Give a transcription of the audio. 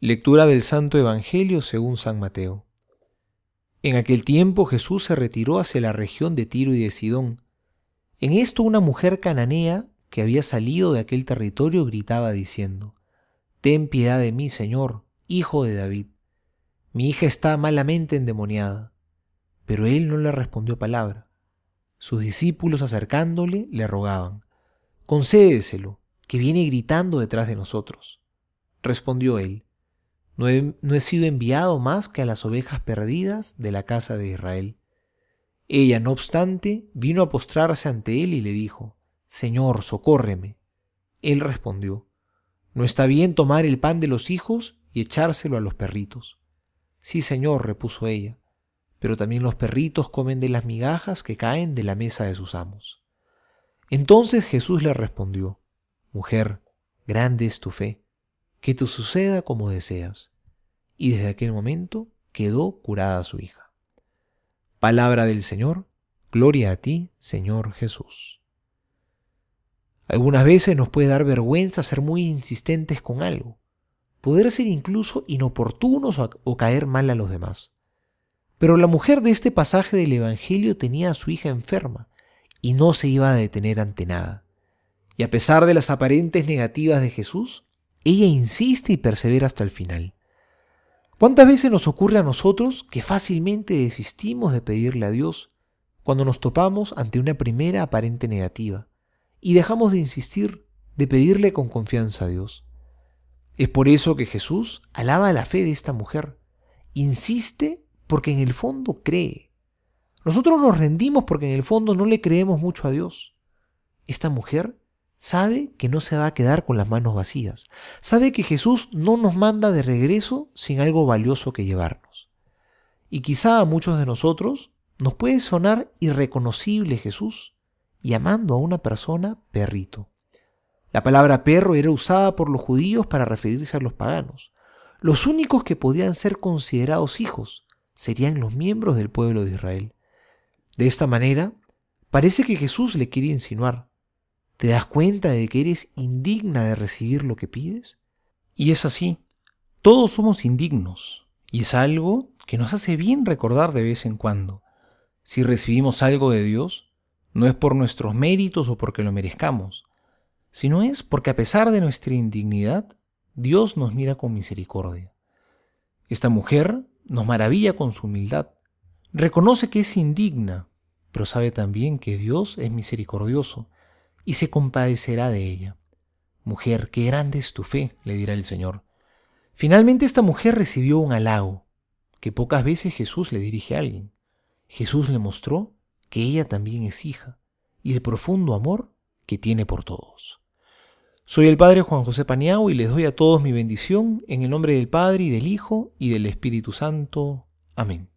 Lectura del Santo Evangelio según San Mateo. En aquel tiempo Jesús se retiró hacia la región de Tiro y de Sidón. En esto una mujer cananea que había salido de aquel territorio gritaba diciendo, Ten piedad de mí, Señor, hijo de David. Mi hija está malamente endemoniada. Pero él no le respondió palabra. Sus discípulos acercándole le rogaban, Concédeselo, que viene gritando detrás de nosotros. Respondió él, no he, sido enviado más que a las ovejas perdidas de la casa de Israel. Ella, no obstante, vino a postrarse ante él y le dijo, Señor, socórreme. Él respondió, No está bien tomar el pan de los hijos y echárselo a los perritos. Sí, Señor, repuso ella, pero también los perritos comen de las migajas que caen de la mesa de sus amos. Entonces Jesús le respondió, Mujer, grande es tu fe que te suceda como deseas. Y desde aquel momento quedó curada su hija. Palabra del Señor, gloria a ti, Señor Jesús. Algunas veces nos puede dar vergüenza ser muy insistentes con algo, poder ser incluso inoportunos o caer mal a los demás. Pero la mujer de este pasaje del Evangelio tenía a su hija enferma y no se iba a detener ante nada. Y a pesar de las aparentes negativas de Jesús, ella insiste y persevera hasta el final. ¿Cuántas veces nos ocurre a nosotros que fácilmente desistimos de pedirle a Dios cuando nos topamos ante una primera aparente negativa y dejamos de insistir, de pedirle con confianza a Dios? Es por eso que Jesús alaba la fe de esta mujer. Insiste porque en el fondo cree. Nosotros nos rendimos porque en el fondo no le creemos mucho a Dios. Esta mujer Sabe que no se va a quedar con las manos vacías. Sabe que Jesús no nos manda de regreso sin algo valioso que llevarnos. Y quizá a muchos de nosotros nos puede sonar irreconocible Jesús llamando a una persona perrito. La palabra perro era usada por los judíos para referirse a los paganos. Los únicos que podían ser considerados hijos serían los miembros del pueblo de Israel. De esta manera, parece que Jesús le quiere insinuar, ¿Te das cuenta de que eres indigna de recibir lo que pides? Y es así. Todos somos indignos. Y es algo que nos hace bien recordar de vez en cuando. Si recibimos algo de Dios, no es por nuestros méritos o porque lo merezcamos, sino es porque a pesar de nuestra indignidad, Dios nos mira con misericordia. Esta mujer nos maravilla con su humildad. Reconoce que es indigna, pero sabe también que Dios es misericordioso y se compadecerá de ella. Mujer, qué grande es tu fe, le dirá el Señor. Finalmente esta mujer recibió un halago, que pocas veces Jesús le dirige a alguien. Jesús le mostró que ella también es hija, y el profundo amor que tiene por todos. Soy el Padre Juan José Paniagua y les doy a todos mi bendición en el nombre del Padre y del Hijo y del Espíritu Santo. Amén.